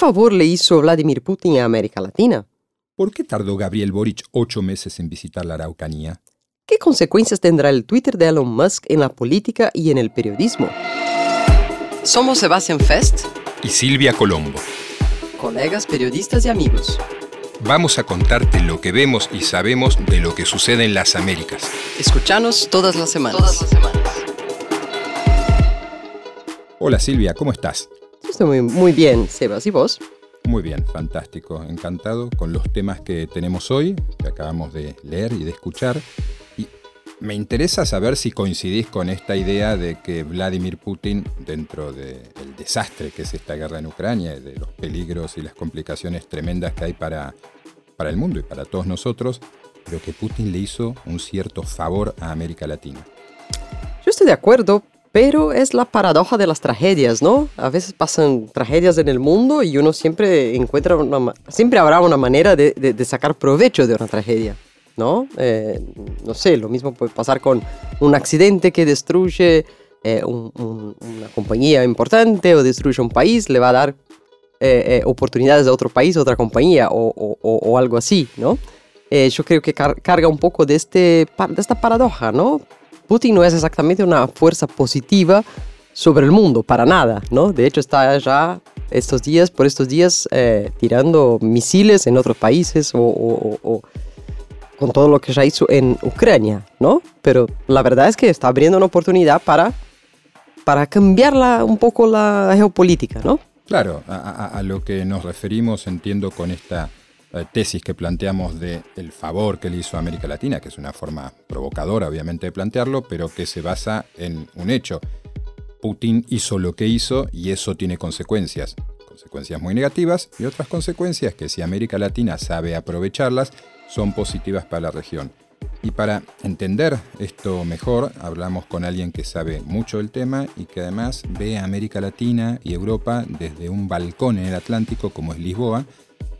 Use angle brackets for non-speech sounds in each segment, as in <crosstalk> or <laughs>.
favor le hizo Vladimir Putin a América Latina? ¿Por qué tardó Gabriel Boric ocho meses en visitar la Araucanía? ¿Qué consecuencias tendrá el Twitter de Elon Musk en la política y en el periodismo? Somos Sebastian Fest y Silvia Colombo, colegas periodistas y amigos. Vamos a contarte lo que vemos y sabemos de lo que sucede en las Américas. Escuchanos todas las semanas. Todas las semanas. Hola Silvia, ¿cómo estás? Estoy muy, muy bien, Sebas. ¿Y vos? Muy bien, fantástico. Encantado con los temas que tenemos hoy, que acabamos de leer y de escuchar. Y me interesa saber si coincidís con esta idea de que Vladimir Putin, dentro del desastre que es esta guerra en Ucrania, y de los peligros y las complicaciones tremendas que hay para, para el mundo y para todos nosotros, pero que Putin le hizo un cierto favor a América Latina. Yo estoy de acuerdo, pero es la paradoja de las tragedias, ¿no? A veces pasan tragedias en el mundo y uno siempre encuentra una, siempre habrá una manera de, de, sacar provecho de una tragedia, ¿no? Eh, no sé, lo mismo puede pasar con un accidente que destruye eh, una compañía importante o destruye un país, le va a dar eh, oportunidades a otro país, a otra compañía o, o, o algo así, ¿no? yo creo que carga un poco de, este, de esta paradoja, ¿no? Putin no es exactamente una fuerza positiva sobre el mundo, para nada, ¿no? De hecho, está ya estos días, por estos días, eh, tirando misiles en otros países o, con todo lo que ya hizo en Ucrania, ¿no? Pero la verdad es que está abriendo una oportunidad para, para cambiar un poco la geopolítica, ¿no? Claro, a lo que nos referimos, entiendo, con esta tesis que planteamos de el favor que le hizo a América Latina, que es una forma provocadora obviamente de plantearlo, pero que se basa en un hecho. Putin hizo lo que hizo y eso tiene consecuencias, consecuencias muy negativas y otras consecuencias que si América Latina sabe aprovecharlas son positivas para la región. Y para entender esto mejor, hablamos con alguien que sabe mucho del tema y que además ve a América Latina y Europa desde un balcón en el Atlántico como es Lisboa,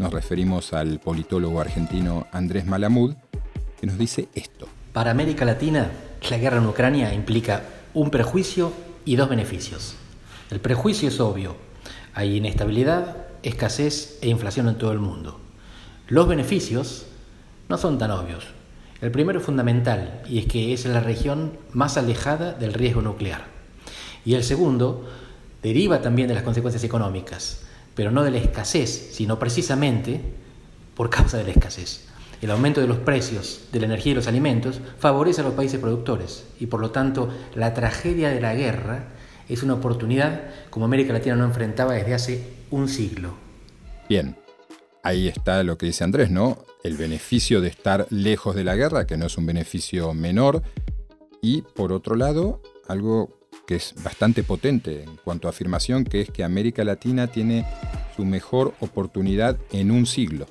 nos referimos al politólogo argentino Andrés Malamud, que nos dice esto. Para América Latina, la guerra en Ucrania implica un prejuicio y dos beneficios. El prejuicio es obvio. Hay inestabilidad, escasez e inflación en todo el mundo. Los beneficios no son tan obvios. El primero es fundamental y es que es la región más alejada del riesgo nuclear. Y el segundo deriva también de las consecuencias económicas pero no de la escasez, sino precisamente por causa de la escasez. El aumento de los precios de la energía y los alimentos favorece a los países productores y por lo tanto la tragedia de la guerra es una oportunidad como América Latina no enfrentaba desde hace un siglo. Bien, ahí está lo que dice Andrés, ¿no? El beneficio de estar lejos de la guerra, que no es un beneficio menor, y por otro lado, algo que es bastante potente en cuanto a afirmación, que es que América Latina tiene su mejor oportunidad en un siglo.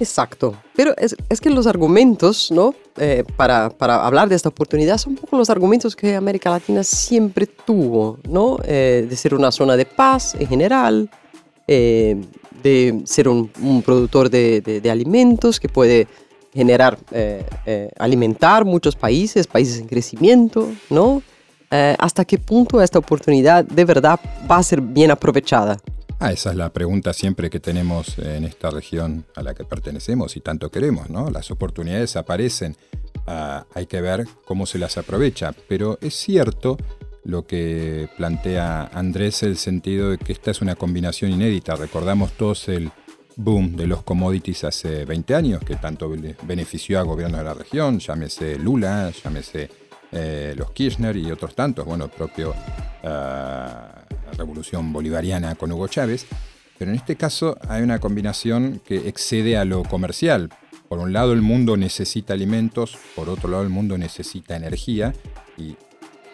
Exacto, pero es, que los argumentos, ¿no? Eh, para, hablar de esta oportunidad son un poco los argumentos que América Latina siempre tuvo, ¿no? Eh, de ser una zona de paz en general, eh, de ser un, productor de, de, alimentos que puede generar, alimentar muchos países, países en crecimiento, ¿no? Eh, ¿hasta qué punto esta oportunidad de verdad va a ser bien aprovechada? Ah, esa es la pregunta siempre que tenemos en esta región a la que pertenecemos y tanto queremos, ¿no? Las oportunidades aparecen, ah, hay que ver cómo se las aprovecha, pero es cierto lo que plantea Andrés, el sentido de que esta es una combinación inédita. Recordamos todos el boom de los commodities hace 20 años, que tanto benefició a gobiernos de la región, llámese Lula, llámese eh, los Kirchner y otros tantos, bueno, el propio eh, Revolución Bolivariana con Hugo Chávez, pero en este caso hay una combinación que excede a lo comercial. Por un lado el mundo necesita alimentos, por otro lado el mundo necesita energía y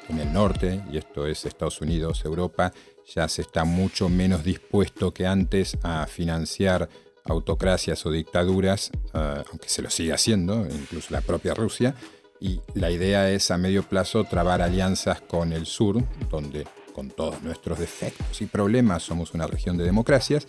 en el norte, y esto es Estados Unidos, Europa, ya se está mucho menos dispuesto que antes a financiar autocracias o dictaduras, eh, aunque se lo sigue haciendo, incluso la propia Rusia, y la idea es a medio plazo trabar alianzas con el sur, donde con todos nuestros defectos y problemas somos una región de democracias.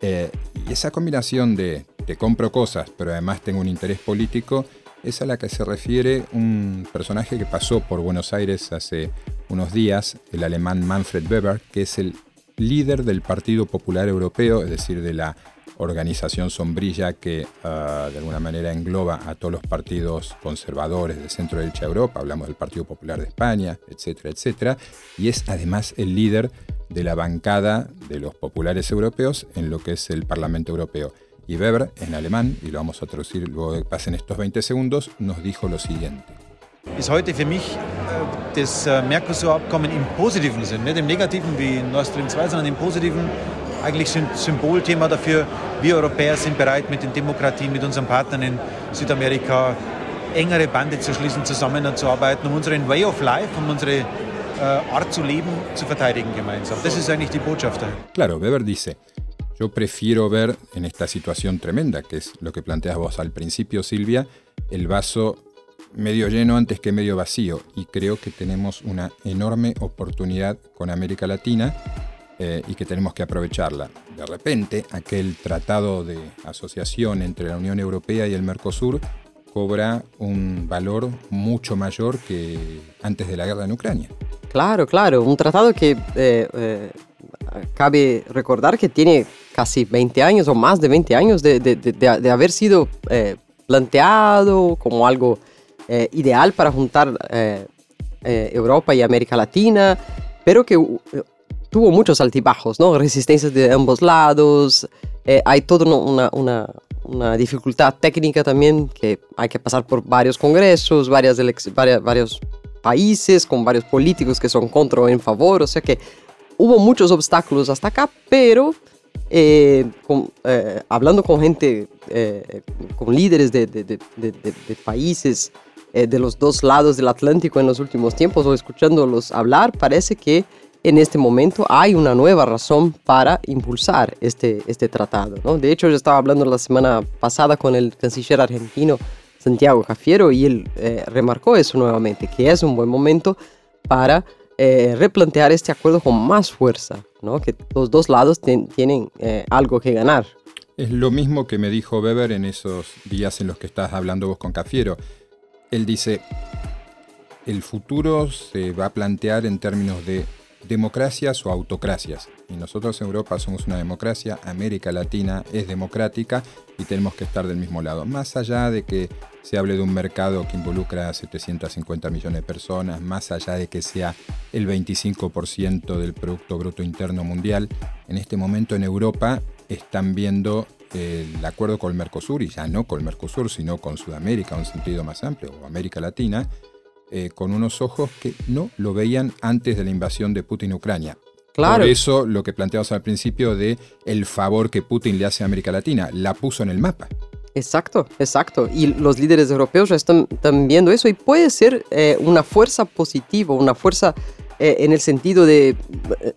Eh, y esa combinación de te compro cosas, pero además tengo un interés político, es a la que se refiere un personaje que pasó por Buenos Aires hace unos días, el alemán Manfred Weber, que es el líder del Partido Popular Europeo, es decir, de la organización sombrilla que ah, de alguna manera engloba a todos los partidos conservadores de centro derecha Europa, hablamos del Partido Popular de España, etcétera, etcétera, y es además el líder de la bancada de los populares europeos en lo que es el Parlamento Europeo. Y Weber, en alemán, y lo vamos a traducir luego de que pasen estos 20 segundos, nos dijo lo siguiente. ist heute für mich äh, das äh, Mercosur-Abkommen im positiven Sinn, nicht im negativen wie Nord Stream 2, sondern im positiven eigentlich ein Symbolthema dafür. Wir Europäer sind bereit, mit den Demokratien, mit unseren Partnern in Südamerika engere Bande zu schließen, zusammenzuarbeiten, um unseren Way of Life, um unsere äh, Art zu leben, zu verteidigen gemeinsam. Das ist eigentlich die Botschaft dahin. Claro, Weber dice, yo prefiero ver en esta situación tremenda, que es lo que planteas vos al principio, Silvia, el vaso medio lleno antes que medio vacío y creo que tenemos una enorme oportunidad con América Latina eh, y que tenemos que aprovecharla. De repente, aquel tratado de asociación entre la Unión Europea y el Mercosur cobra un valor mucho mayor que antes de la guerra en Ucrania. Claro, claro, un tratado que eh, eh, cabe recordar que tiene casi 20 años o más de 20 años de, de, de, haber sido planteado como algo ideal para juntar Europa y América Latina, pero que tuvo muchos altibajos, ¿no? Resistencias de ambos lados, hay toda una, una, una, dificultad técnica también, que hay que pasar por varios congresos, varias, varias varios países, con varios políticos que son contra o en favor, o sea que hubo muchos obstáculos hasta acá, pero eh, eh, hablando con gente, eh, con líderes de, de, de, de países eh, de los dos lados del Atlántico en los últimos tiempos o escuchándolos hablar, parece que en este momento hay una nueva razón para impulsar este, este tratado. ¿no? De hecho, yo estaba hablando la semana pasada con el canciller argentino Santiago Cafiero y él eh, remarcó eso nuevamente, que es un buen momento para eh, replantear este acuerdo con más fuerza, ¿no? que los dos lados tienen algo que ganar. Es lo mismo que me dijo Weber en esos días en los que estás hablando vos con Cafiero él dice, el futuro se va a plantear en términos de democracias o autocracias. Y nosotros en Europa somos una democracia, América Latina es democrática y tenemos que estar del mismo lado. Más allá de que se hable de un mercado que involucra a 750 millones de personas, más allá de que sea el 25% del Producto Bruto Interno Mundial, en este momento en Europa están viendo el acuerdo con el Mercosur, y ya no con el Mercosur, sino con Sudamérica, en un sentido más amplio, o América Latina, eh, con unos ojos que no lo veían antes de la invasión de Putin a Ucrania. Claro. Por eso lo que planteamos al principio de el favor que Putin le hace a América Latina, la puso en el mapa. Exacto, exacto. Y los líderes europeos ya están, viendo eso y puede ser eh, una fuerza positiva, una fuerza eh, en el sentido de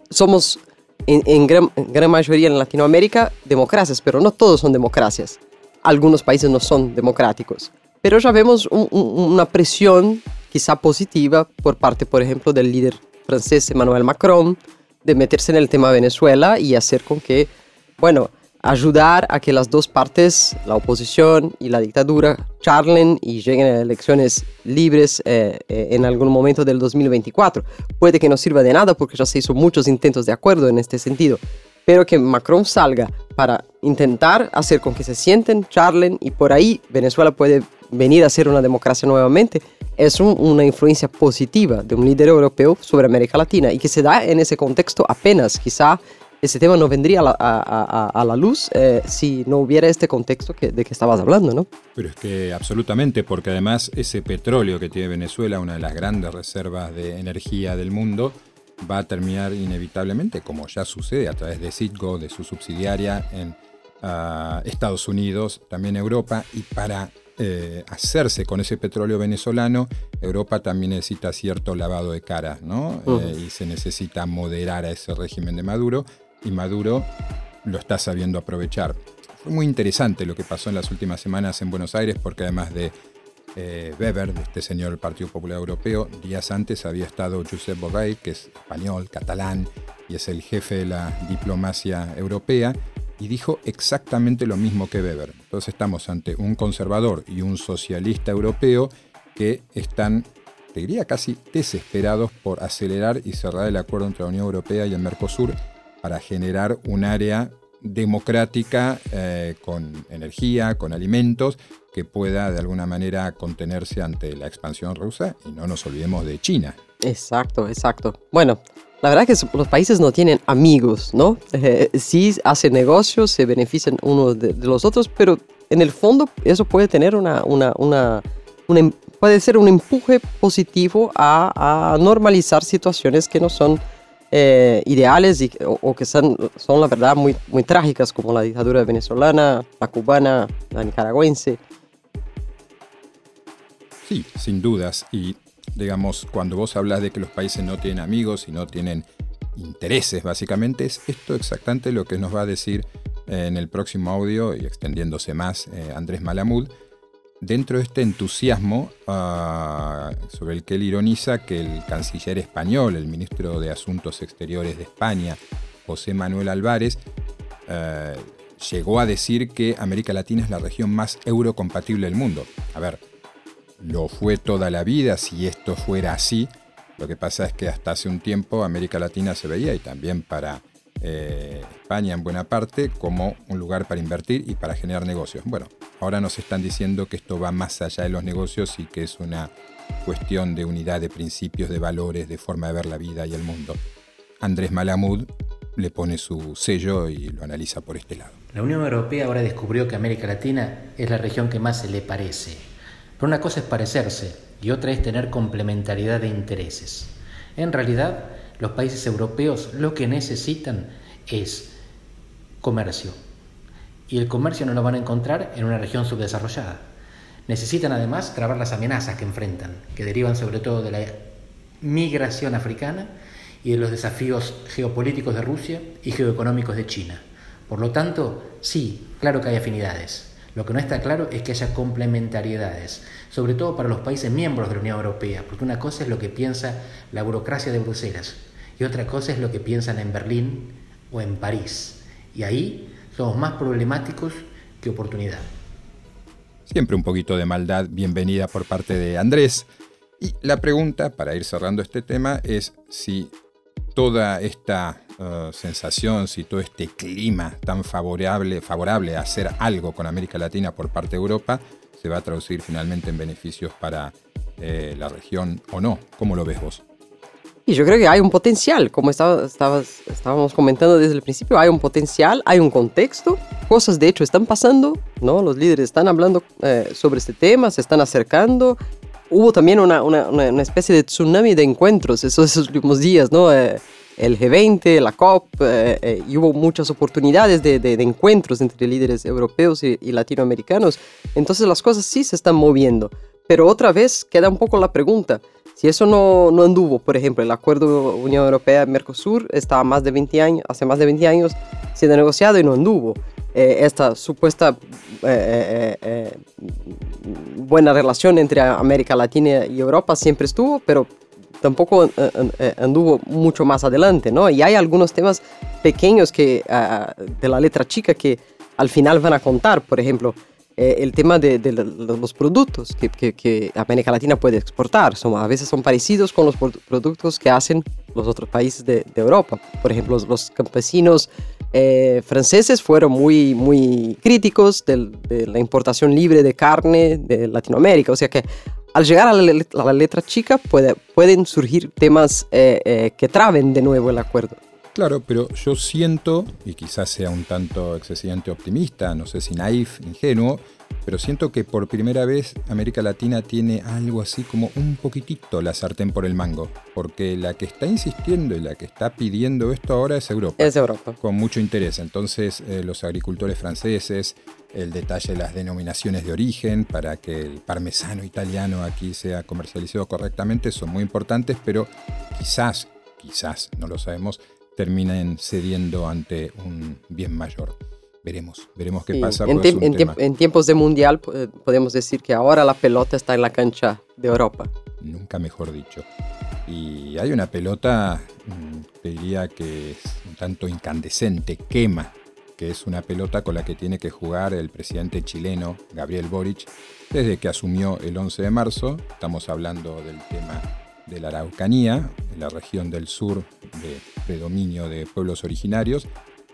somos en, gran, mayoría en Latinoamérica democracias, pero no todos son democracias. Algunos países no son democráticos. Pero ya vemos una presión quizá positiva por parte, por ejemplo, del líder francés Emmanuel Macron de meterse en el tema Venezuela y hacer con que, bueno, ayudar a que las dos partes, la oposición y la dictadura, charlen y lleguen a elecciones libres eh, eh, en algún momento del 2024. Puede que no sirva de nada porque ya se hizo muchos intentos de acuerdo en este sentido, pero que Macron salga para intentar hacer con que se sienten, charlen y por ahí Venezuela puede venir a ser una democracia nuevamente, es una influencia positiva de un líder europeo sobre América Latina y que se da en ese contexto apenas, quizá ese tema no vendría a la, luz eh, si no hubiera este contexto que, de que estabas hablando, ¿no? Pero es que absolutamente, porque además ese petróleo que tiene Venezuela, una de las grandes reservas de energía del mundo, va a terminar inevitablemente, como ya sucede a través de Citgo, de su subsidiaria en ah, Estados Unidos, también Europa, y para eh, hacerse con ese petróleo venezolano, Europa también necesita cierto lavado de cara, ¿no? Eh, y se necesita moderar a ese régimen de Maduro y Maduro lo está sabiendo aprovechar. Fue muy interesante lo que pasó en las últimas semanas en Buenos Aires porque además de eh, Weber, de este señor del Partido Popular Europeo, días antes había estado Josep Borrell, que es español, catalán y es el jefe de la diplomacia europea, y dijo exactamente lo mismo que Weber. Entonces estamos ante un conservador y un socialista europeo que están, te diría casi desesperados por acelerar y cerrar el acuerdo entre la Unión Europea y el Mercosur para generar un área democrática eh, con energía, con alimentos, que pueda de alguna manera contenerse ante la expansión rusa y no nos olvidemos de China. Exacto, exacto. Bueno, la verdad es que los países no tienen amigos, ¿no? Eh, sí hacen negocios, se benefician unos de, los otros, pero en el fondo eso puede tener una, una, una, em, puede ser un empuje positivo a, a normalizar situaciones que no son eh, ideales y, o, que son, son, la verdad, muy, muy trágicas, como la dictadura venezolana, la cubana, la nicaragüense. Sí, sin dudas. Y digamos, cuando vos hablas de que los países no tienen amigos y no tienen intereses, básicamente, es esto exactamente lo que nos va a decir eh, en el próximo audio y extendiéndose más eh, Andrés Malamud dentro de este entusiasmo ah, sobre el que él ironiza que el canciller español, el ministro de Asuntos Exteriores de España, José Manuel Álvarez, eh, llegó a decir que América Latina es la región más eurocompatible del mundo. A ver, lo fue toda la vida si esto fuera así. Lo que pasa es que hasta hace un tiempo América Latina se veía y también para eh, España en buena parte como un lugar para invertir y para generar negocios. Bueno, ahora nos están diciendo que esto va más allá de los negocios y que es una cuestión de unidad de principios, de valores, de forma de ver la vida y el mundo. Andrés Malamud le pone su sello y lo analiza por este lado. La Unión Europea ahora descubrió que América Latina es la región que más se le parece. Pero una cosa es parecerse y otra es tener complementariedad de intereses. En realidad, los países europeos lo que necesitan es comercio. Y el comercio no lo van a encontrar en una región subdesarrollada. Necesitan además trabar las amenazas que enfrentan, que derivan sobre todo de la migración africana y de los desafíos geopolíticos de Rusia y geoeconómicos de China. Por lo tanto, sí, claro que hay afinidades. Lo que no está claro es que haya complementariedades, sobre todo para los países miembros de la Unión Europea, porque una cosa es lo que piensa la burocracia de Bruselas y otra cosa es lo que piensan en Berlín o en París. Y ahí somos más problemáticos que oportunidad. Siempre un poquito de maldad bienvenida por parte de Andrés. Y la pregunta, para ir cerrando este tema, es si toda esta uh, sensación, si todo este clima tan favorable, favorable a hacer algo con América Latina por parte de Europa, se va a traducir finalmente en beneficios para eh, la región o no. ¿Cómo lo ves vos? Y yo creo que hay un potencial, como estábamos comentando desde el principio, hay un potencial, hay un contexto, cosas de hecho están pasando, ¿no? Los líderes están hablando eh, sobre este tema, se están acercando. Hubo también una, una, una especie de tsunami de encuentros esos, últimos días, ¿no? Eh, el G20, la COP, eh, y hubo muchas oportunidades de, de, encuentros entre líderes europeos y, y latinoamericanos. Entonces las cosas sí se están moviendo. Pero otra vez queda un poco la pregunta, si eso no, no anduvo, por ejemplo, el acuerdo Unión Europea-Mercosur estaba más de 20 años, hace más de 20 años siendo negociado y no anduvo. Eh, esta supuesta eh, eh, buena relación entre América Latina y Europa siempre estuvo, pero tampoco anduvo mucho más adelante, ¿no? Y hay algunos temas pequeños que, ah, de la letra chica que al final van a contar, por ejemplo, el tema de, los productos que, que, América Latina puede exportar. Son, a veces son parecidos con los productos que hacen los otros países de, Europa. Por ejemplo, los, campesinos eh, franceses fueron muy, muy críticos de, la importación libre de carne de Latinoamérica. O sea que al llegar a la, letra chica puede, pueden surgir temas eh, que traben de nuevo el acuerdo. Claro, pero yo siento, y quizás sea un tanto excesivamente optimista, no sé si naif, ingenuo, pero siento que por primera vez América Latina tiene algo así como un poquitito la sartén por el mango, porque la que está insistiendo y la que está pidiendo esto ahora es Europa. Es Europa. Con mucho interés. Entonces, eh, los agricultores franceses, el detalle de las denominaciones de origen para que el parmesano italiano aquí sea comercializado correctamente son muy importantes, pero quizás, quizás, no lo sabemos, terminen cediendo ante un bien mayor. Veremos, veremos qué pasa. En, en, tiempos de mundial podemos decir que ahora la pelota está en la cancha de Europa. Nunca mejor dicho. Y hay una pelota, mm, te diría que es un tanto incandescente, quema, que es una pelota con la que tiene que jugar el presidente chileno Gabriel Boric desde que asumió el 11 de marzo. Estamos hablando del tema de la Araucanía, en la región del sur de predominio de pueblos originarios,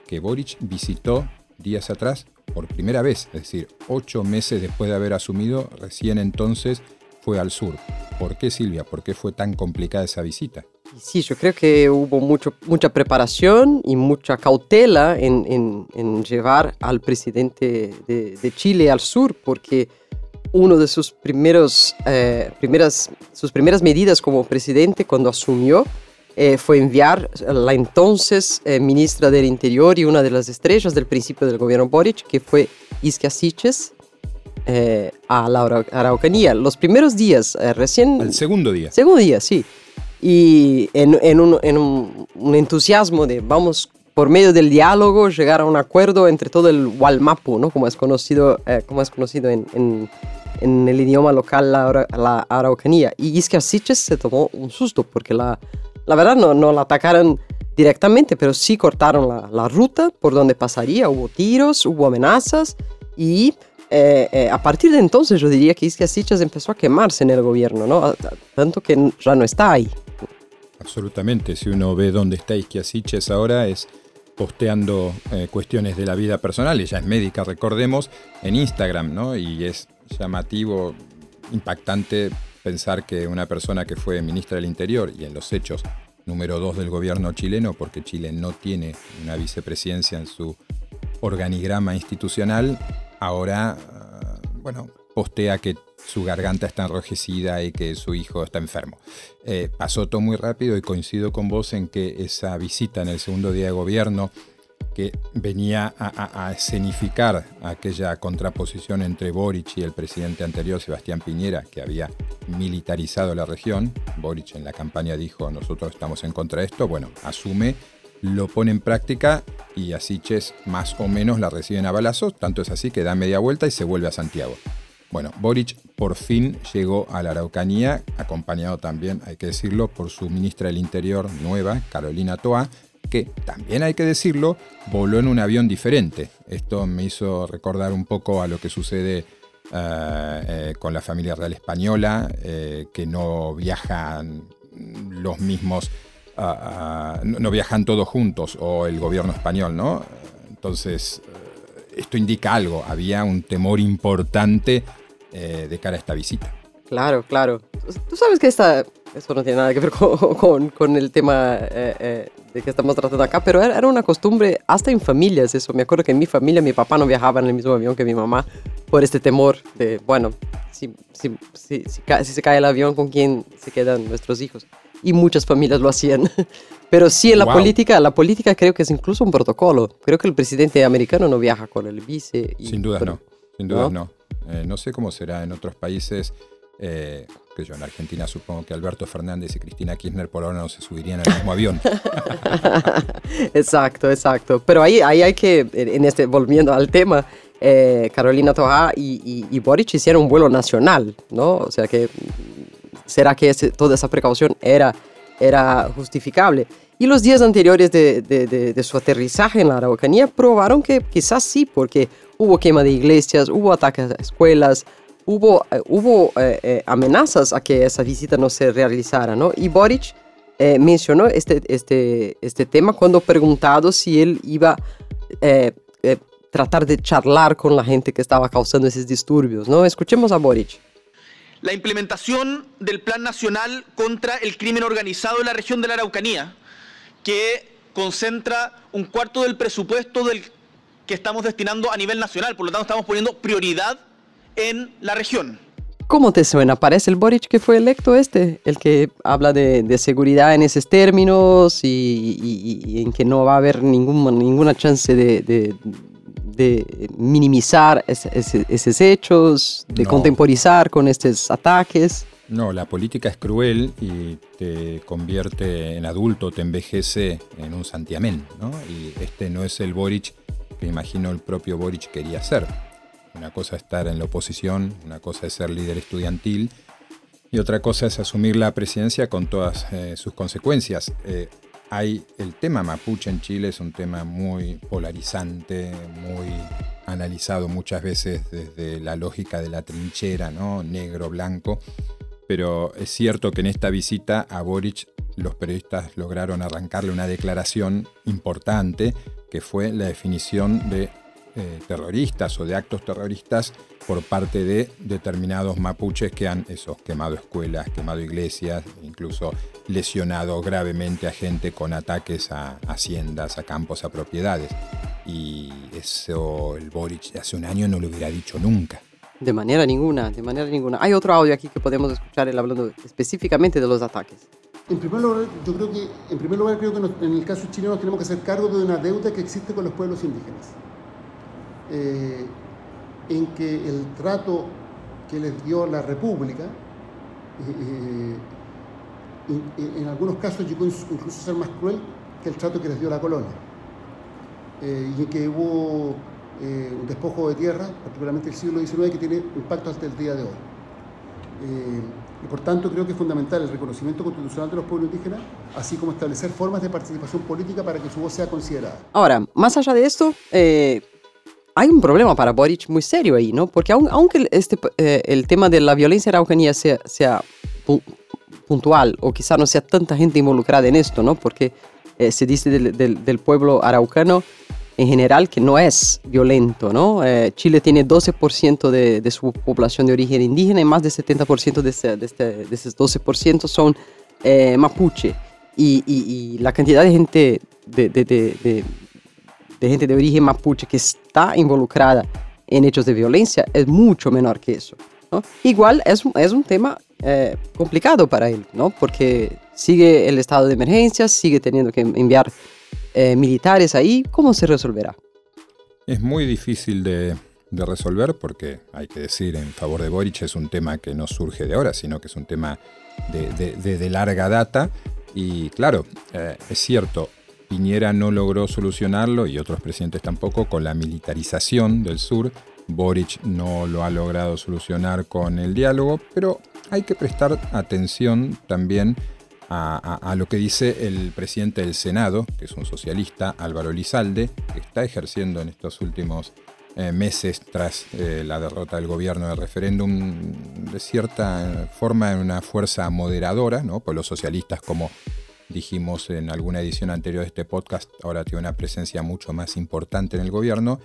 que Boric visitó días atrás por primera vez, es decir, ocho meses después de haber asumido, recién entonces fue al sur. ¿Por qué Silvia? ¿Por qué fue tan complicada esa visita? Sí, yo creo que hubo mucho, mucha preparación y mucha cautela en, llevar al presidente de, de, Chile al sur, porque uno de sus, primeros, eh, primeras, sus primeras medidas como presidente cuando asumió eh, fue enviar a la entonces eh, ministra del Interior y una de las estrellas del principio del gobierno Boric, que fue Isca Siches, eh, a la Araucanía. Los primeros días, recién... El segundo día. Segundo día, sí. Y en, en, un, en un, un, entusiasmo de vamos por medio del diálogo llegar a un acuerdo entre todo el Walmapu, ¿no? como es conocido, como es conocido en, en, en, el idioma local la, la Araucanía. Y Isca Siches se tomó un susto porque la la verdad no, la atacaron directamente, pero sí cortaron la, ruta por donde pasaría. Hubo tiros, hubo amenazas y eh, eh, a partir de entonces yo diría que Iskia Sichas empezó a quemarse en el gobierno, ¿no? Tanto que ya no está ahí. Absolutamente, si uno ve dónde está Iskia Sichas ahora es posteando eh, cuestiones de la vida personal, ella es médica, recordemos, en Instagram, ¿no? Y es llamativo, impactante pensar que una persona que fue ministra del Interior y en los hechos número dos del gobierno chileno, porque Chile no tiene una vicepresidencia en su organigrama institucional, ahora, ah, bueno, postea que su garganta está enrojecida y que su hijo está enfermo. Eh, pasó todo muy rápido y coincido con vos en que esa visita en el segundo día de gobierno que venía a, escenificar aquella contraposición entre Boric y el presidente anterior, Sebastián Piñera, que había militarizado la región. Boric en la campaña dijo, nosotros estamos en contra de esto. Bueno, asume, lo pone en práctica y así Ches más o menos la reciben a balazos. Tanto es así que da media vuelta y se vuelve a Santiago. Bueno, Boric por fin llegó a la Araucanía, acompañado también, hay que decirlo, por su ministra del Interior nueva, Carolina Toa, que también hay que decirlo, voló en un avión diferente. Esto me hizo recordar un poco a lo que sucede eh, eh, con la familia real española, eh, que no viajan los mismos, no viajan todos juntos, o el gobierno español, ¿no? Entonces, esto indica algo, había un temor importante de cara a esta visita. Claro, claro. Tú sabes que esta, eso no tiene nada que ver <laughs> con, con, el tema eh, eh, de que estamos tratando acá, pero era, una costumbre hasta en familias eso. Me acuerdo que en mi familia mi papá no viajaba en el mismo avión que mi mamá por este temor de, bueno, si, si, si, si se cae el avión, ¿con quién se quedan nuestros hijos? Y muchas familias lo hacían. <laughs> Pero sí, en la política, la política creo que es incluso un protocolo. Creo que el presidente americano no viaja con el vice. sin duda no, sin duda no. Eh, no sé cómo será en otros países. Eh, yo, en Argentina supongo que Alberto Fernández y Cristina Kirchner por ahora no se subirían al mismo avión. <laughs> exacto, exacto. Pero ahí, ahí hay que, en este, volviendo al tema, eh, Carolina Toja y, y, Boric hicieron un vuelo nacional, ¿no? O sea que, ¿será que toda esa precaución era, era justificable? Y los días anteriores de, de, de, su aterrizaje en la Araucanía probaron que quizás sí, porque hubo quema de iglesias, hubo ataques a escuelas, hubo, eh, hubo eh, eh, amenazas a que esa visita no se realizara, ¿no? Y Boric mencionó este, este, este tema cuando preguntado si él iba a tratar de charlar con la gente que estaba causando esos disturbios, ¿no? Escuchemos a Boric. La implementación del Plan Nacional contra el Crimen Organizado en la región de la Araucanía, que concentra un cuarto del presupuesto que estamos destinando a nivel nacional. Por lo tanto, estamos poniendo prioridad en la región. ¿Cómo te suena? Parece el Boric que fue electo este, el que habla de, seguridad en esos términos y, en que no va a haber ningún, ninguna chance de, minimizar esos hechos, de contemporizar con estos ataques. No, la política es cruel y te convierte en adulto, te envejece en un santiamén, ¿no? Y este no es el Boric que imagino el propio Boric quería ser. Una cosa es estar en la oposición, una cosa es ser líder estudiantil y otra cosa es asumir la presidencia con todas eh, sus consecuencias. Eh, hay el tema mapuche en Chile es un tema muy polarizante, muy analizado muchas veces desde la lógica de la trinchera, ¿no? Negro, blanco. pero es cierto que en esta visita a Boric los periodistas lograron arrancarle una declaración importante que fue la definición de eh, terroristas o de actos terroristas por parte de determinados mapuches que han eso, quemado escuelas, quemado iglesias, incluso lesionado gravemente a gente con ataques a haciendas, a campos, a propiedades. Y eso el Boric de hace un año no lo hubiera dicho nunca. De manera ninguna, de manera ninguna. Hay otro audio aquí que podemos escuchar él hablando específicamente de los ataques. En primer lugar, yo creo que, en primer lugar, creo que en el caso chileno tenemos que hacer cargo de una deuda que existe con los pueblos indígenas. Eh, en que el trato que les dio la República, eh, eh, en, algunos casos llegó incluso a ser más cruel que el trato que les dio la colonia, y en que hubo un despojo de tierra, particularmente el siglo XIX, que tiene impacto hasta el día de hoy. Y por tanto creo que es fundamental el reconocimiento constitucional de los pueblos indígenas, así como establecer formas de participación política para que su voz sea considerada. Ahora, más allá de esto, hay un problema para Boric muy serio ahí, ¿no? Porque aunque este, eh, el tema de la violencia araucanía sea, sea puntual o quizá no sea tanta gente involucrada en esto, ¿no? Porque eh, se dice del, del, pueblo araucano en general que no es violento, ¿no? Eh, Chile tiene 12% de, de, su población de origen indígena y más del 70% de, ese, de, este, de esos 12% son mapuche. Y, y, y, la cantidad de gente de, de gente de origen mapuche que está involucrada en hechos de violencia es mucho menor que eso. ¿no? Igual es, es un tema eh, complicado para él, ¿no? porque sigue el estado de emergencia, sigue teniendo que enviar eh, militares ahí. ¿Cómo se resolverá? Es muy difícil de, de, resolver porque, hay que decir, en favor de Boric es un tema que no surge de ahora, sino que es un tema de, de, de larga data. Y claro, eh, es cierto, Piñera no logró solucionarlo y otros presidentes tampoco con la militarización del sur. Boric no lo ha logrado solucionar con el diálogo, pero hay que prestar atención también a, lo que dice el presidente del Senado, que es un socialista, Álvaro Lizalde, que está ejerciendo en estos últimos eh, meses tras eh, la derrota del gobierno del referéndum, de cierta forma en una fuerza moderadora, ¿no? por los socialistas como dijimos en alguna edición anterior de este podcast, ahora tiene una presencia mucho más importante en el gobierno,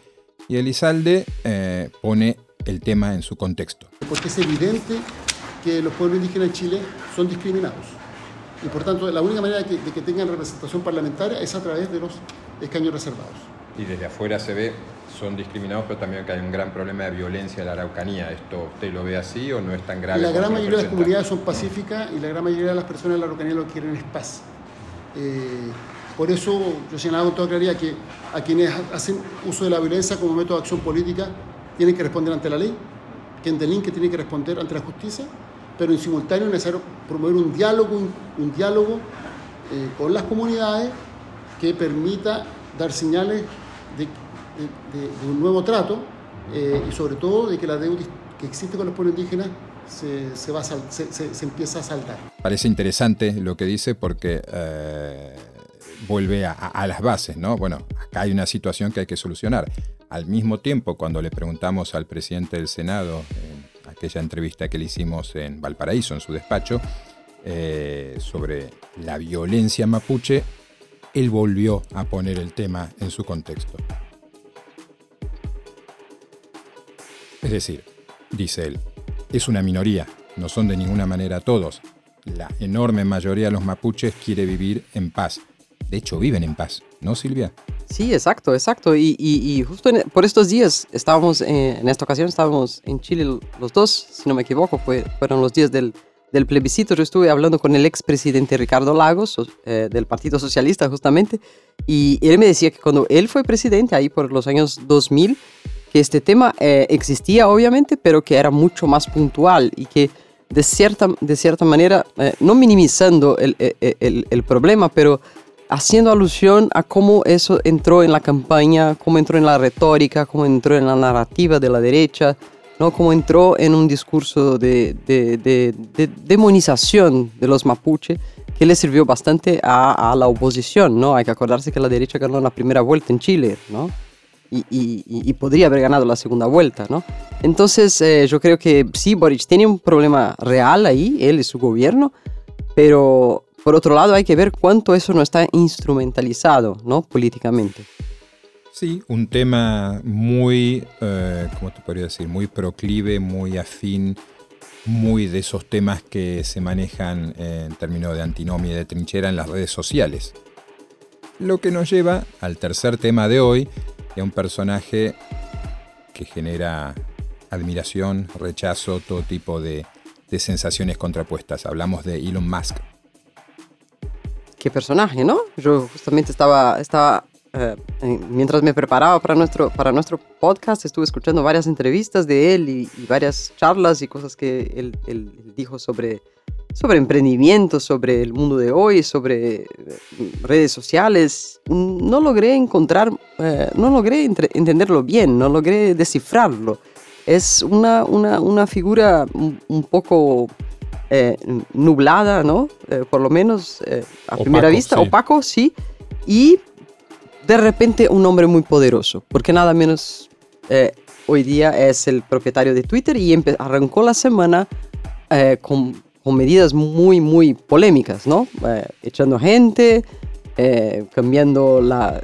y Elizalde eh, pone el tema en su contexto. Porque es evidente que los pueblos indígenas en Chile son discriminados. Y por tanto, la única manera de que, de que tengan representación parlamentaria es a través de los escaños reservados. Y desde afuera se ve, son discriminados, pero también que hay un gran problema de violencia en la Araucanía. ¿Esto usted lo ve así o no es tan grave? La gran mayoría de las comunidades son pacíficas y la gran mayoría de las personas en la Araucanía lo que quieren es paz. Eh, por eso yo señalaba con toda claridad que a quienes hacen uso de la violencia como método de acción política tienen que responder ante la ley, quien delinque tiene que responder ante la justicia, pero en simultáneo es necesario promover un diálogo, un, diálogo eh, con las comunidades que permita dar señales de, un nuevo trato eh, y sobre todo de que la deuda que existe con los pueblos indígenas se, va se, empieza a saltar. Parece interesante lo que dice porque eh, vuelve a, las bases, ¿no? Bueno, acá hay una situación que hay que solucionar. Al mismo tiempo, cuando le preguntamos al presidente del Senado, en aquella entrevista que le hicimos en Valparaíso, en su despacho, eh, sobre la violencia mapuche, él volvió a poner el tema en su contexto. Es decir, dice él, es una minoría, no son de ninguna manera todos. La enorme mayoría de los mapuches quiere vivir en paz. De hecho, viven en paz, ¿no, Silvia? Sí, exacto, exacto. Y, justo por estos días estábamos, en esta ocasión estábamos en Chile los dos, si no me equivoco, fue, fueron los días del, del plebiscito. Yo estuve hablando con el expresidente Ricardo Lagos, eh, del Partido Socialista justamente, y él me decía que cuando él fue presidente, ahí por los años 2000, que este tema eh, existía obviamente, pero que era mucho más puntual y que de cierta, de cierta manera, eh, no minimizando el, el, problema, pero haciendo alusión a cómo eso entró en la campaña, cómo entró en la retórica, cómo entró en la narrativa de la derecha, ¿no? cómo entró en un discurso de, de, de, de demonización de los mapuche que le sirvió bastante a, a, la oposición. ¿no? Hay que acordarse que la derecha ganó la primera vuelta en Chile. ¿no? y, y- y podría haber ganado la segunda vuelta, ¿no? Entonces eh, yo creo que sí, Boric tiene un problema real ahí, él y su gobierno, pero por otro lado hay que ver cuánto eso no está instrumentalizado, ¿no? Políticamente. Sí, un tema muy, eh, ¿cómo te podría decir? Muy proclive, muy afín, muy de esos temas que se manejan en términos de antinomia y de trinchera en las redes sociales. Lo que nos lleva al tercer tema de hoy, y a un personaje que genera admiración, rechazo, todo tipo de, de sensaciones contrapuestas. Hablamos de Elon Musk. Qué personaje, ¿no? Yo justamente estaba, estaba eh, mientras me preparaba para nuestro, para nuestro podcast, estuve escuchando varias entrevistas de él y, y varias charlas y cosas que él, él dijo sobre, sobre emprendimiento, sobre el mundo de hoy, sobre eh, redes sociales. No logré encontrar, eh, no logré entre- entenderlo bien, no logré descifrarlo. Es una, una, una figura un, un poco eh, nublada, ¿no? Eh, por lo menos eh, a Opaco, primera vista, sí. opaco, sí. Y de repente un hombre muy poderoso, porque nada menos eh, hoy día es el propietario de Twitter y arrancó la semana eh, con, medidas muy, muy polémicas, ¿no? Eh, echando gente, cambiando la,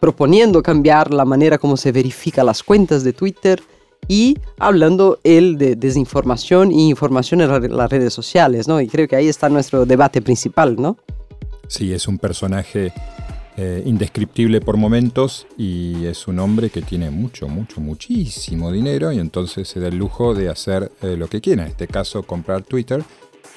proponiendo cambiar la manera como se verifica las cuentas de Twitter y hablando él de desinformación y información en la- las redes sociales, ¿no? Y creo que ahí está nuestro debate principal, ¿no? Sí, es un personaje eh, indescriptible por momentos y es un hombre que tiene mucho, mucho, muchísimo dinero y entonces se da el lujo de hacer eh, lo que quiera. En este caso, comprar Twitter,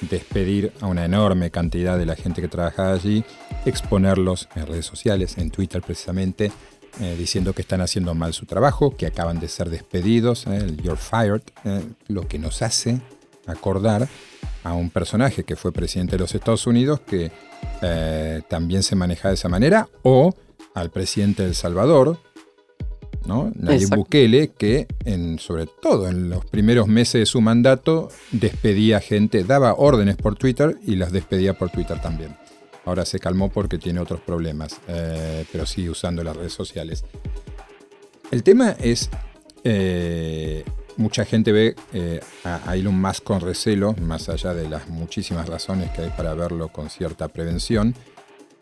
despedir a una enorme cantidad de la gente que trabaja allí, exponerlos en redes sociales, en Twitter precisamente, eh, diciendo que están haciendo mal su trabajo, que acaban de ser despedidos, You're Fired, lo que nos hace acordar a un personaje que fue presidente de los Estados Unidos que eh, también se maneja de esa manera, o al presidente de El Salvador, ¿no? Nayib Exacto. Bukele, que en, sobre todo en los primeros meses de su mandato despedía gente, daba órdenes por Twitter y las despedía por Twitter también. Ahora se calmó porque tiene otros problemas, eh, pero sigue usando las redes sociales. El tema es, eh, mucha gente ve eh, a Elon Musk con recelo, más allá de las muchísimas razones que hay para verlo con cierta prevención,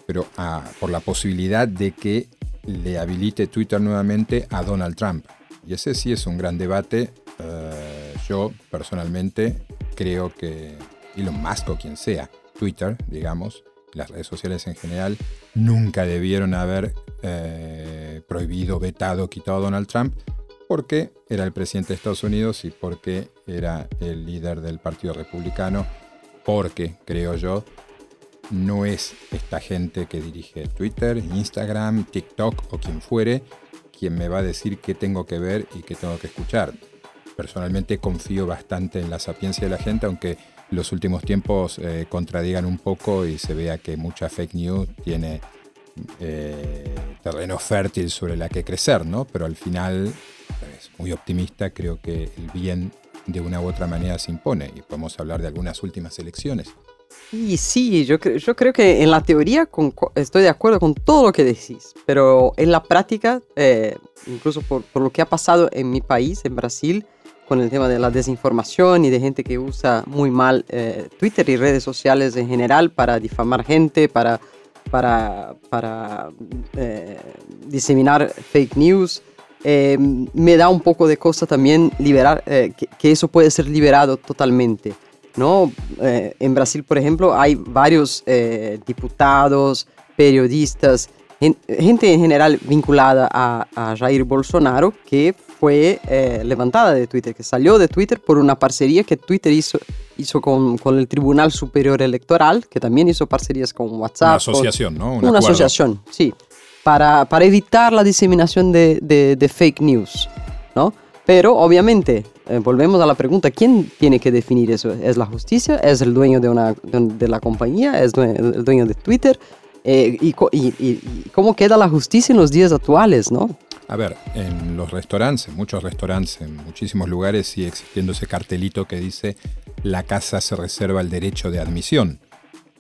pero ah, por la posibilidad de que le habilite Twitter nuevamente a Donald Trump. Y ese sí es un gran debate. Eh, yo personalmente creo que Elon Musk o quien sea, Twitter, digamos, las redes sociales en general, nunca debieron haber eh, prohibido, vetado, quitado a Donald Trump, porque era el presidente de Estados Unidos y porque era el líder del Partido Republicano, porque, creo yo, no es esta gente que dirige Twitter, Instagram, TikTok o quien fuere quien me va a decir qué tengo que ver y qué tengo que escuchar. Personalmente confío bastante en la sapiencia de la gente, aunque los últimos tiempos eh, contradigan un poco y se vea que mucha fake news tiene eh, terreno fértil sobre la que crecer, ¿no? Pero al final, muy optimista, creo que el bien de una u otra manera se impone y podemos hablar de algunas últimas elecciones. Y sí, yo, yo creo que en la teoría con- co- estoy de acuerdo con todo lo que decís, pero en la práctica, eh, incluso por, por lo que ha pasado en mi país, en Brasil, con el tema de la desinformación y de gente que usa muy mal eh, Twitter y redes sociales en general para difamar gente, para, para, para eh, diseminar fake news. Eh, me da un poco de cosa también liberar, eh, que, que eso puede ser liberado totalmente. ¿no? Eh, en Brasil, por ejemplo, hay varios diputados, periodistas, gen- gente en general vinculada a, a Jair Bolsonaro que fue levantada de Twitter, que salió de Twitter por una parcería que Twitter hizo, hizo con, con el Tribunal Superior Electoral, que también hizo parcerías con WhatsApp. Una con- asociación, ¿no? Un una acuerdo. asociación, sí, para, para evitar la diseminación de, de- fake news, ¿no? Pero obviamente, eh, volvemos a la pregunta, ¿quién tiene que definir eso? ¿Es la justicia? ¿Es el dueño de, una, de, la compañía? ¿Es el dueño de Twitter? Eh, y cómo queda la justicia en los días actuales, no? A ver, en los restaurantes, en muchos restaurantes, en muchísimos lugares sigue existiendo ese cartelito que dice la casa se reserva el derecho de admisión.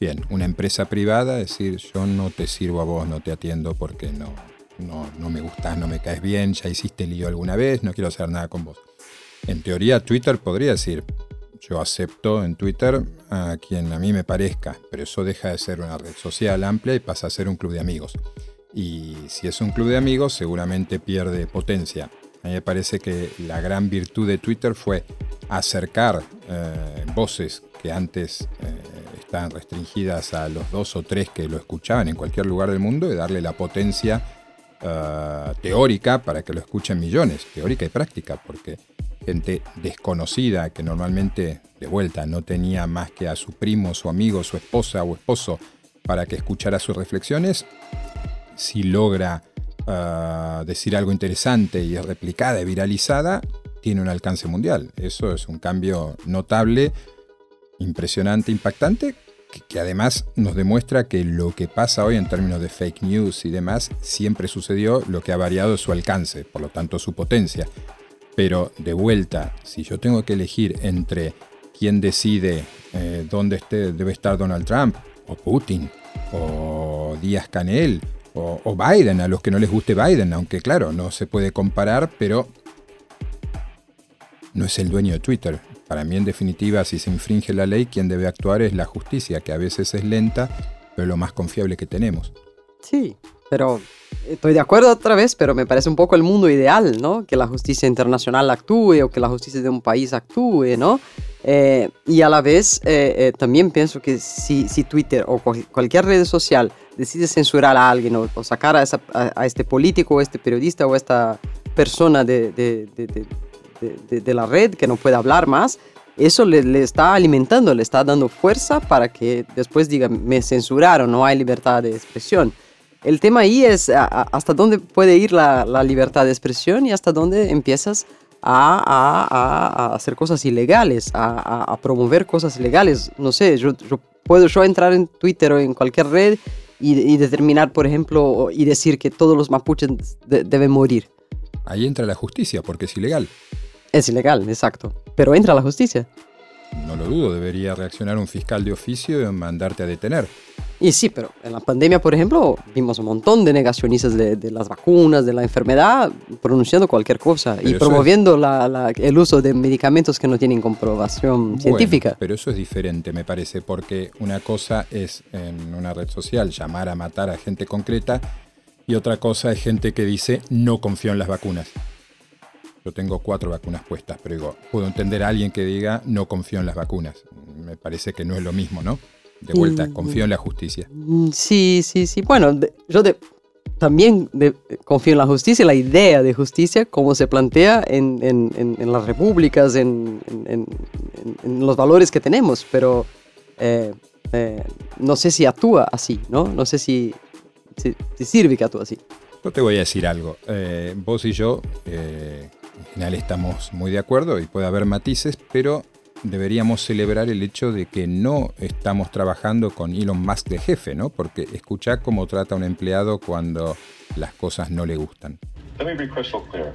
Bien, una empresa privada, decir yo no te sirvo a vos, no te atiendo porque no, no, no me gustas, no me caes bien, ya hiciste lío alguna vez, no quiero hacer nada con vos. En teoría, Twitter podría decir, yo acepto en Twitter a quien a mí me parezca, pero eso deja de ser una red social amplia y pasa a ser un club de amigos. Y si es un club de amigos, seguramente pierde potencia. A mí me parece que la gran virtud de Twitter fue acercar eh, voces que antes eh, estaban restringidas a los dos o tres que lo escuchaban en cualquier lugar del mundo y darle la potencia eh, teórica para que lo escuchen millones, teórica y práctica, porque gente desconocida que normalmente de vuelta no tenía más que a su primo, su amigo, su esposa o esposo para que escuchara sus reflexiones, si logra uh, decir algo interesante y es replicada y viralizada, tiene un alcance mundial. Eso es un cambio notable, impresionante, impactante, que, además nos demuestra que lo que pasa hoy en términos de fake news y demás siempre sucedió, lo que ha variado es su alcance, por lo tanto su potencia. Pero de vuelta, si yo tengo que elegir entre quién decide eh, dónde esté, debe estar Donald Trump, o Putin, o Díaz Canel, o, o, Biden, a los que no les guste Biden, aunque claro, no se puede comparar, pero no es el dueño de Twitter. Para mí, en definitiva, si se infringe la ley, quien debe actuar es la justicia, que a veces es lenta, pero lo más confiable que tenemos. Sí, pero estoy de acuerdo otra vez, pero me parece un poco el mundo ideal, ¿no? Que la justicia internacional actúe o que la justicia de un país actúe, ¿no? Eh, y a la vez eh, eh, también pienso que si, si Twitter o cualquier red social decide censurar a alguien o, o sacar a, esa, a, a, este político o este periodista o esta persona de, de, de, de, la red que no puede hablar más, eso le, está alimentando, le está dando fuerza para que después diga, me censuraron, no hay libertad de expresión. El tema ahí es hasta dónde puede ir la, libertad de expresión y hasta dónde empiezas a, a hacer cosas ilegales, a, promover cosas ilegales. No sé, yo, puedo yo entrar en Twitter o en cualquier red y, determinar, por ejemplo, y decir que todos los mapuches de, deben morir. Ahí entra la justicia, porque es ilegal. Es ilegal, exacto. Pero entra la justicia. No lo dudo, debería reaccionar un fiscal de oficio y mandarte a detener. Y sí, pero en la pandemia, por ejemplo, vimos un montón de negacionistas de, de las vacunas, de la enfermedad, pronunciando cualquier cosa pero y promoviendo es... la, la, el uso de medicamentos que no tienen comprobación bueno, científica. Pero eso es diferente, me parece, porque una cosa es en una red social llamar a matar a gente concreta y otra cosa es gente que dice no confío en las vacunas. Yo tengo cuatro vacunas puestas, pero digo, puedo entender a alguien que diga no confío en las vacunas. Me parece que no es lo mismo, ¿no? De vuelta, confío en la justicia. Mm, sí, sí, sí. Bueno, yo de, también de, confío en la justicia, la idea de justicia, como se plantea en, en, en las repúblicas, en, los valores que tenemos, pero eh, eh, no sé si actúa así, ¿no? No sé si, si, si, sirve que actúe así. Yo te voy a decir algo. Eh, vos y yo, en general, estamos muy de acuerdo y puede haber matices, pero deberíamos celebrar el hecho de que no estamos trabajando con Elon Musk de jefe, ¿no? Porque escucha cómo trata a un empleado cuando las cosas no le gustan. Let me be crystal clear.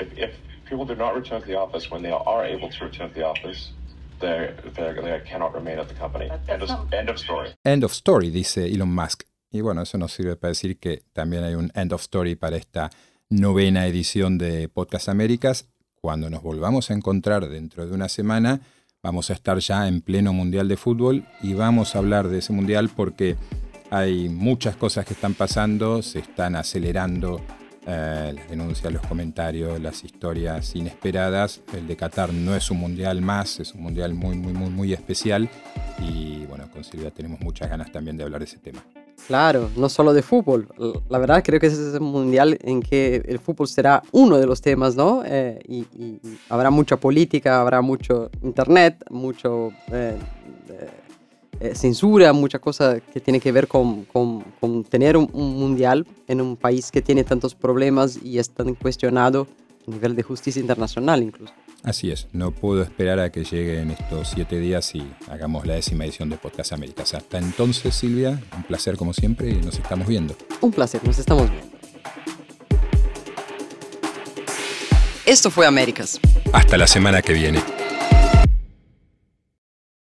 If, if people do not return to the office when they are able to return to the office, they're, they cannot remain at the company. End of, end of story. End of story, dice Elon Musk. Y bueno, eso nos sirve para decir que también hay un end of story para esta novena edición de Podcast Américas cuando nos volvamos a encontrar dentro de una semana, vamos a estar ya en pleno Mundial de Fútbol y vamos a hablar de ese Mundial porque hay muchas cosas que están pasando, se están acelerando eh, las denuncias, los comentarios, las historias inesperadas. El de Qatar no es un Mundial más, es un Mundial muy, muy, muy, muy especial y bueno, con Silvia tenemos muchas ganas también de hablar de ese tema. Claro, no solo de fútbol. La verdad creo que ese es un mundial en que el fútbol será uno de los temas, ¿no? Eh, y, habrá mucha política, habrá mucho internet, mucho eh, eh, censura, mucha cosa que tiene que ver con, con, con tener un, un, mundial en un país que tiene tantos problemas y es tan cuestionado a nivel de justicia internacional incluso. Así es, no puedo esperar a que lleguen estos siete días y hagamos la décima edición de Podcast Américas. Hasta entonces, Silvia, un placer como siempre y nos estamos viendo. Un placer, nos estamos viendo. Esto fue Américas. Hasta la semana que viene.